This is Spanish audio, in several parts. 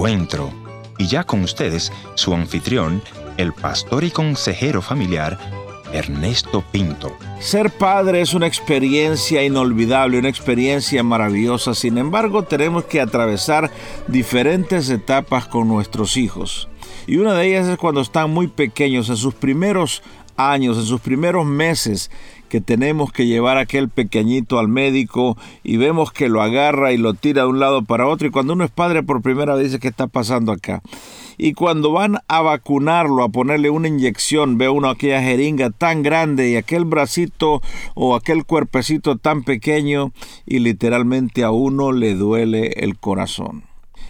encuentro. Y ya con ustedes, su anfitrión, el pastor y consejero familiar, Ernesto Pinto. Ser padre es una experiencia inolvidable, una experiencia maravillosa. Sin embargo, tenemos que atravesar diferentes etapas con nuestros hijos. Y una de ellas es cuando están muy pequeños, en sus primeros años, en sus primeros meses, que tenemos que llevar a aquel pequeñito al médico y vemos que lo agarra y lo tira de un lado para otro. Y cuando uno es padre por primera vez dice, ¿qué está pasando acá? Y cuando van a vacunarlo, a ponerle una inyección, ve uno aquella jeringa tan grande y aquel bracito o aquel cuerpecito tan pequeño y literalmente a uno le duele el corazón.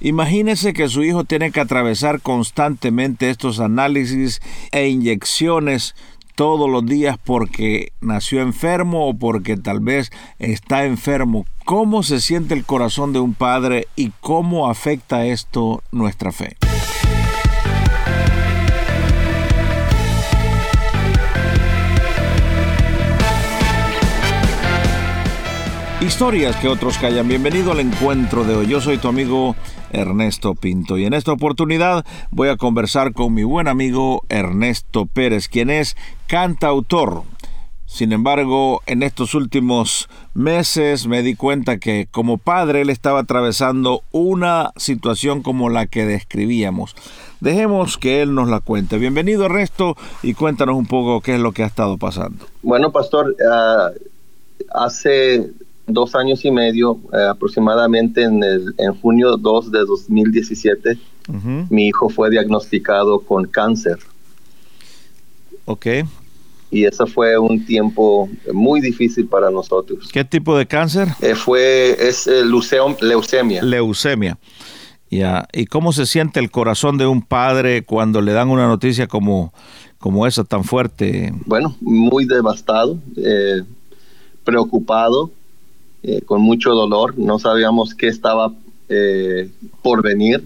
Imagínese que su hijo tiene que atravesar constantemente estos análisis e inyecciones todos los días porque nació enfermo o porque tal vez está enfermo. ¿Cómo se siente el corazón de un padre y cómo afecta esto nuestra fe? Historias que otros callan. Bienvenido al encuentro de hoy. Yo soy tu amigo Ernesto Pinto y en esta oportunidad voy a conversar con mi buen amigo Ernesto Pérez, quien es cantautor. Sin embargo, en estos últimos meses me di cuenta que como padre él estaba atravesando una situación como la que describíamos. Dejemos que él nos la cuente. Bienvenido Ernesto y cuéntanos un poco qué es lo que ha estado pasando. Bueno, pastor, uh, hace dos años y medio, eh, aproximadamente en, el, en junio 2 de 2017, mi hijo fue diagnosticado con cáncer. Ok. Y eso fue un tiempo muy difícil para nosotros. ¿Qué tipo de cáncer? Eh, fue, es eh, leucemia. Leucemia. Ya. ¿Y cómo se siente el corazón de un padre cuando le dan una noticia como, como esa tan fuerte? Bueno, muy devastado, preocupado, eh, con mucho dolor, no sabíamos qué estaba eh, por venir.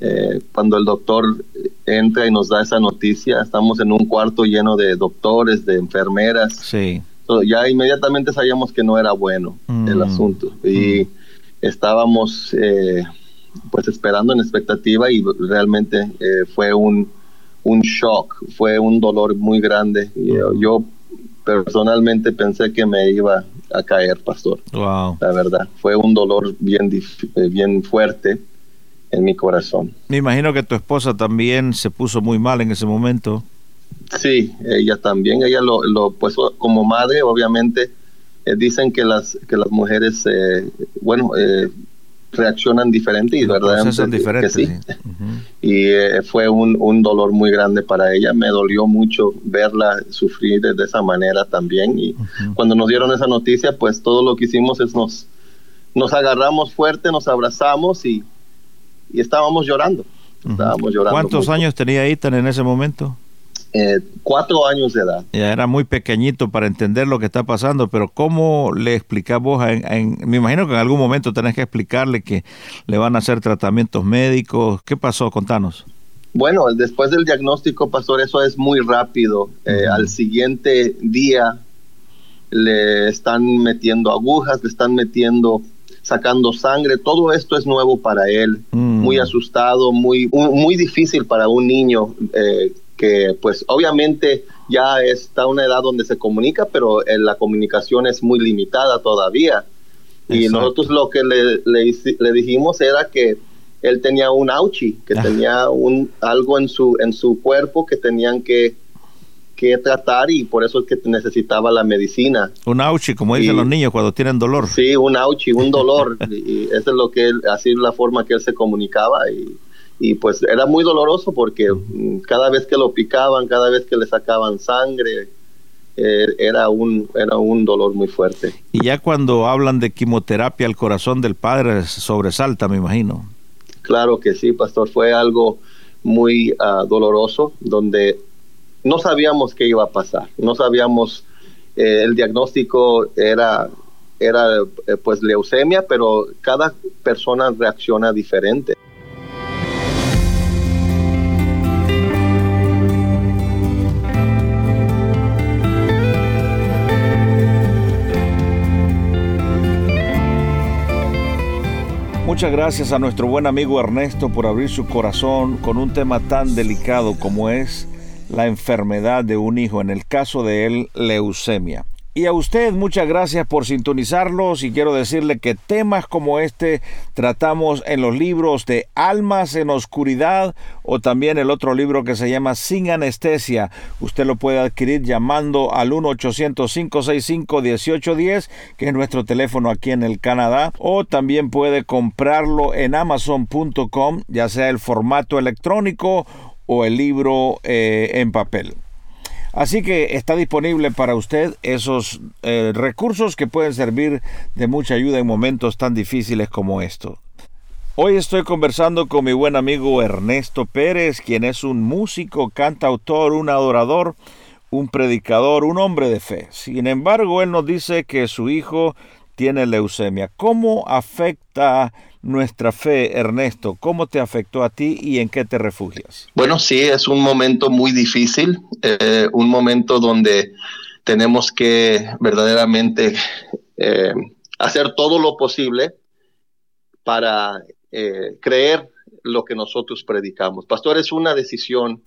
Eh, cuando el doctor entra y nos da esa noticia, estamos en un cuarto lleno de doctores, de enfermeras. Sí. ya inmediatamente sabíamos que no era bueno el asunto y estábamos pues esperando en expectativa y realmente fue un, un shock, fue un dolor muy grande. yo personalmente pensé que me iba a caer, pastor. Wow. La verdad, fue un dolor bien, eh, bien fuerte en mi corazón. Me imagino que tu esposa también se puso muy mal en ese momento. Sí, ella también, ella lo, lo pues como madre, obviamente, eh, dicen que las que las mujeres, eh, bueno, eh, reaccionan diferente y verdad diferente, sí. y eh, fue un, un, dolor muy grande para ella. Me dolió mucho verla sufrir de, esa manera también. Y cuando nos dieron esa noticia pues todo lo que hicimos es nos nos agarramos fuerte nos abrazamos y, y estábamos llorando. Estábamos llorando ¿cuántos años tenía Ethan en ese momento? Eh, cuatro años de edad. Ya era muy pequeñito para entender lo que está pasando, pero ¿cómo le explicás vos? me imagino que en algún momento tenés que explicarle que le van a hacer tratamientos médicos. ¿Qué pasó? Contanos. Bueno, después del diagnóstico, pastor, eso es muy rápido. Eh, al siguiente día le están metiendo agujas, le están metiendo sacando sangre, todo esto es nuevo para él, mm. muy asustado, muy, muy difícil para un niño eh, que pues obviamente ya está una edad donde se comunica, pero eh, la comunicación es muy limitada todavía. Y nosotros lo que le, le, dijimos era que él tenía un auchi, que ah. tenía un algo en su en su cuerpo que tenían que, que tratar y por eso es que necesitaba la medicina. Un auchi, como dicen los niños cuando tienen dolor. Sí, un auchi, un dolor. y, esa es lo que él, así la forma que él se comunicaba y y pues era muy doloroso porque mm, cada vez que lo picaban, cada vez que le sacaban sangre, eh, era, un, era un dolor muy fuerte. Y ya cuando hablan de quimioterapia, el corazón del padre sobresalta, me imagino. Claro que sí, pastor, fue algo muy ah, doloroso donde no sabíamos qué iba a pasar, no sabíamos, eh, el diagnóstico era era eh, pues leucemia, pero cada persona reacciona diferente. Muchas gracias a nuestro buen amigo Ernesto por abrir su corazón con un tema tan delicado como es la enfermedad de un hijo, en el caso de él, leucemia. Y a usted muchas gracias por sintonizarlos y quiero decirle que temas como este tratamos en los libros de Almas en Oscuridad o también el otro libro que se llama Sin Anestesia. Usted lo puede adquirir llamando al 1-800-565-1810, que es nuestro teléfono aquí en el Canadá, o también puede comprarlo en amazon.com, ya sea el formato electrónico o el libro eh, en papel. Así que está disponible para usted esos eh, recursos que pueden servir de mucha ayuda en momentos tan difíciles como estos. Hoy estoy conversando con mi buen amigo Ernesto Pérez, quien es un músico, cantautor, un adorador, un predicador, un hombre de fe. Sin embargo, él nos dice que su hijo tiene leucemia. ¿Cómo afecta nuestra fe, Ernesto? ¿Cómo te afectó a ti y en qué te refugias? Bueno, sí, es un momento muy difícil, eh, un momento donde tenemos que verdaderamente eh, hacer todo lo posible para eh, creer lo que nosotros predicamos. Pastor, es una decisión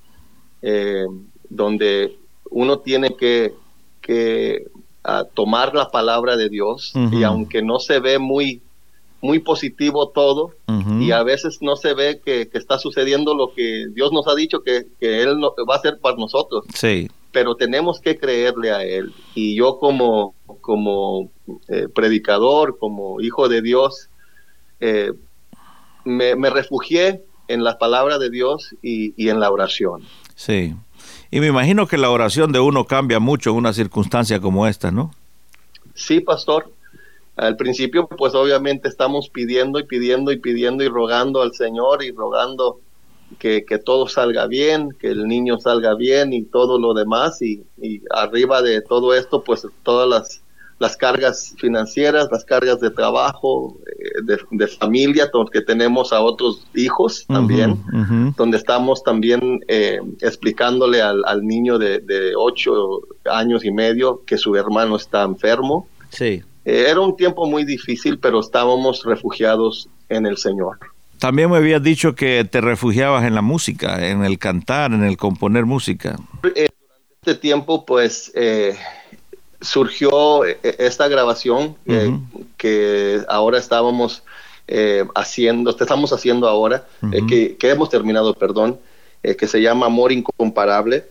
donde uno tiene que, ah, tomar la palabra de Dios y aunque no se ve muy muy positivo todo y a veces no se ve que, está sucediendo lo que Dios nos ha dicho que, Él va a hacer para nosotros. Sí. Pero tenemos que creerle a Él. Y yo como, como eh, predicador, como hijo de Dios, eh, me, refugié en la palabra de Dios y, y en la oración. Sí. Y me imagino que la oración de uno cambia mucho en una circunstancia como esta, ¿no? Sí, pastor. Al principio, pues obviamente estamos pidiendo y pidiendo y pidiendo y rogando al Señor y rogando que, todo salga bien, que el niño salga bien y todo lo demás. Y, arriba de todo esto, pues todas las, las cargas financieras, las cargas de trabajo, eh, de, familia, porque tenemos a otros hijos también, donde estamos también eh, explicándole al, al niño de, de ocho años y medio que su hermano está enfermo. Sí. Eh, era un tiempo muy difícil, pero estábamos refugiados en el Señor. También me habías dicho que te refugiabas en la música, en el cantar, en el componer música. Eh, durante este tiempo, pues, eh, surgió esta grabación que ahora estábamos haciendo, estamos haciendo ahora, que, que, hemos terminado, perdón, que se llama Amor Incomparable.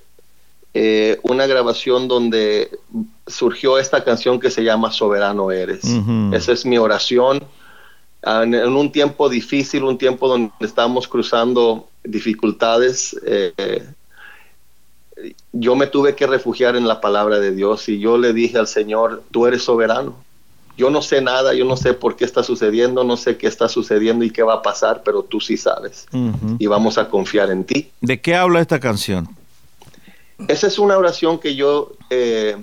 Eh, una grabación donde surgió esta canción que se llama Soberano Eres. Esa es mi oración. Ah, en, un tiempo difícil, un tiempo donde estamos cruzando dificultades, eh, yo me tuve que refugiar en la palabra de Dios y yo le dije al Señor, tú eres soberano. Yo no sé nada, yo no sé por qué está sucediendo, no sé qué está sucediendo y qué va a pasar, pero tú sí sabes. Y vamos a confiar en ti. ¿De qué habla esta canción? Esa es una oración que yo, eh,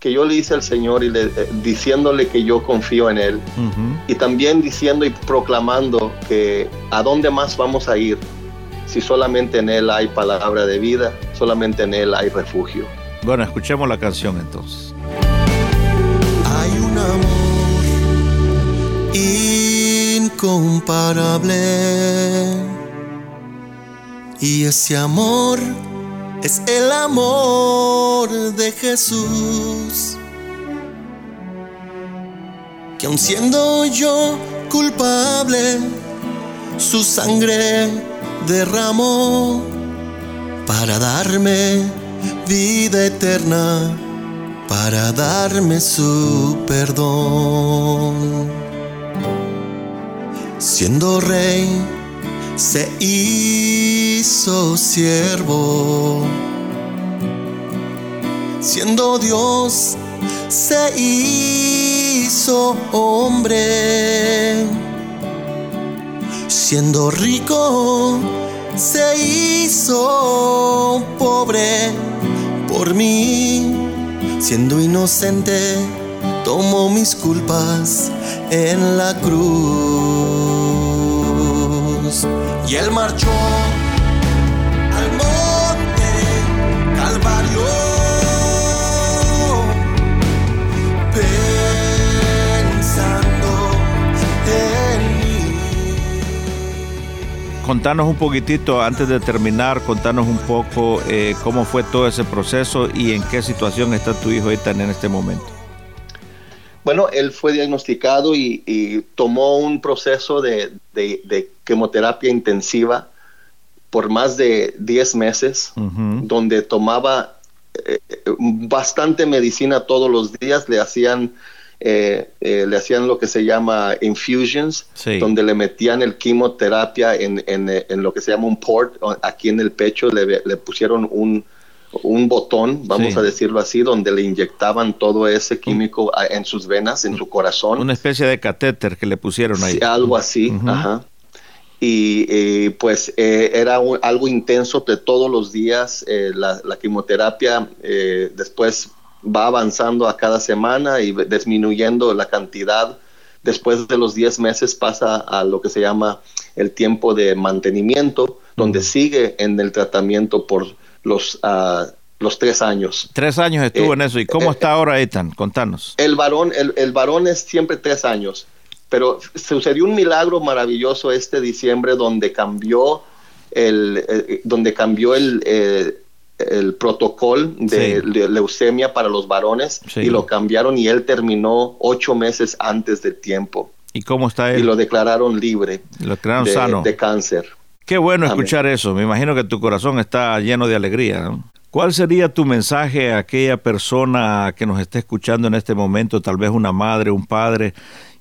que yo le hice al Señor y le, eh, diciéndole que yo confío en Él. Y también diciendo y proclamando que a dónde más vamos a ir si solamente en Él hay palabra de vida, solamente en Él hay refugio. Bueno, escuchemos la canción entonces. Hay un amor incomparable y ese amor es el amor de Jesús. Que aun siendo yo culpable, su sangre derramó para darme vida eterna, para darme su perdón. Siendo rey, se hizo siervo. Siendo Dios, se hizo hombre. Siendo rico, se hizo pobre por mí. Siendo inocente, tomó mis culpas en la cruz y él marchó al monte Calvario. Pensando en mí. contanos un poquitito, antes de terminar, contanos un poco eh, cómo fue todo ese proceso y en qué situación está tu hijo ahorita en este momento. Bueno, él fue diagnosticado y, tomó un proceso de, de, quimioterapia intensiva por más de 10 meses, donde tomaba eh, bastante medicina todos los días, le hacían eh, eh, le hacían lo que se llama infusions, donde le metían el quimioterapia en, en, lo que se llama un port aquí en el pecho, le, le pusieron un, un botón, vamos a decirlo así, donde le inyectaban todo ese químico en sus venas, en su corazón. Una especie de catéter que le pusieron ahí. algo así, ajá. Y pues eh, era algo intenso de todos los días, la, la, quimioterapia, después va avanzando a cada semana y disminuyendo la cantidad. Después de los 10 meses pasa a lo que se llama el tiempo de mantenimiento, donde sigue en el tratamiento por los, uh, los tres años. Tres años estuvo en eh, eso. ¿Y cómo eh, está ahora, Ethan? Contanos. El varón, el, el varón es siempre tres años, pero sucedió un milagro maravilloso este diciembre donde cambió el, eh, donde cambió el, el protocolo de, leucemia para los varones y lo cambiaron y él terminó ocho meses antes del tiempo. ¿Y cómo está él? Y lo declararon libre. Lo declararon de, sano. De cáncer. Qué bueno escuchar eso. Me imagino que tu corazón está lleno de alegría. ¿Cuál sería tu mensaje a aquella persona que nos esté escuchando en este momento, tal vez una madre, un padre,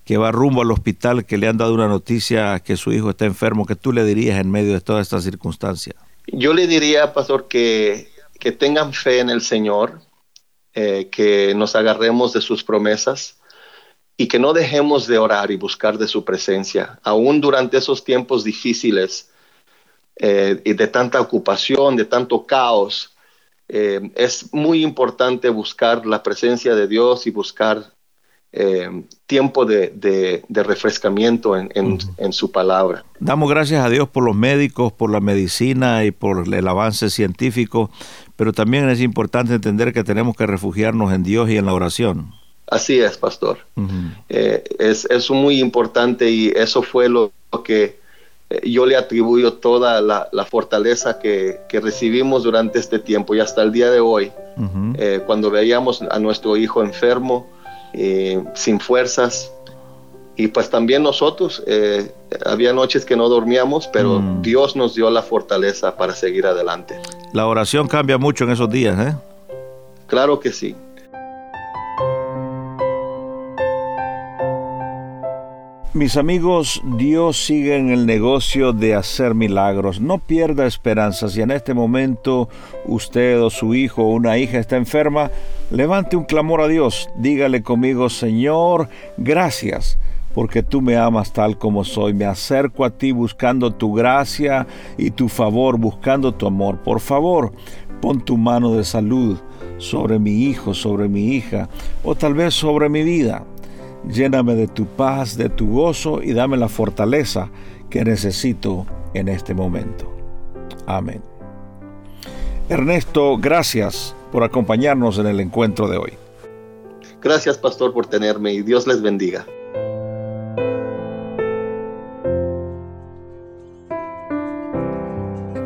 que va rumbo al hospital, que le han dado una noticia que su hijo está enfermo? ¿Qué tú le dirías en medio de toda esta circunstancia? Yo le diría, pastor, que, que tengan fe en el Señor, eh, que nos agarremos de sus promesas y que no dejemos de orar y buscar de su presencia, aún durante esos tiempos difíciles eh, y de tanta ocupación, de tanto caos. Eh, es muy importante buscar la presencia de Dios y buscar eh, tiempo de, refrescamiento en, su palabra. Damos gracias a Dios por los médicos, por la medicina y por el avance científico, pero también es importante entender que tenemos que refugiarnos en Dios y en la oración. Así es, pastor. Eh, es, es, muy importante y eso fue lo que eh, yo le atribuyo toda la, fortaleza que, recibimos durante este tiempo y hasta el día de hoy, cuando veíamos a nuestro hijo enfermo, eh, sin fuerzas. Y pues también nosotros, eh, había noches que no dormíamos, pero mm. Dios nos dio la fortaleza para seguir adelante. La oración cambia mucho en esos días, ¿eh? Claro que sí. Mis amigos, Dios sigue en el negocio de hacer milagros. No pierda esperanza. Si en este momento usted o su hijo o una hija está enferma, levante un clamor a Dios. Dígale conmigo, Señor, gracias porque tú me amas tal como soy. Me acerco a ti buscando tu gracia y tu favor, buscando tu amor. Por favor, pon tu mano de salud sobre mi hijo, sobre mi hija o tal vez sobre mi vida. Lléname de tu paz, de tu gozo y dame la fortaleza que necesito en este momento. Amén. Ernesto, gracias por acompañarnos en el encuentro de hoy. Gracias, pastor, por tenerme y Dios les bendiga.